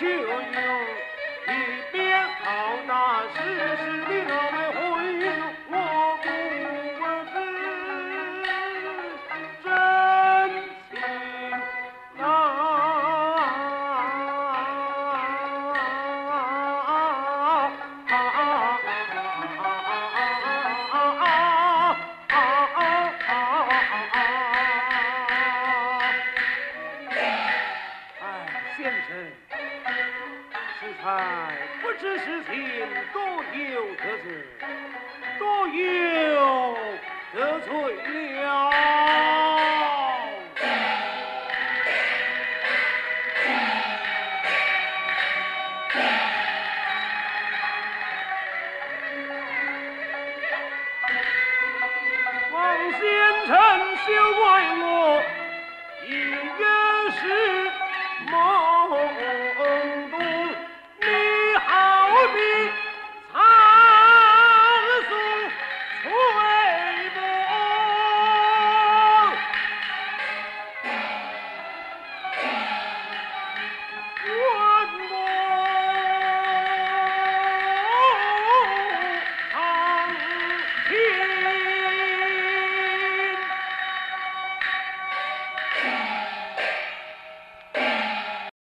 you. 不知事情多有得罪多有得罪了。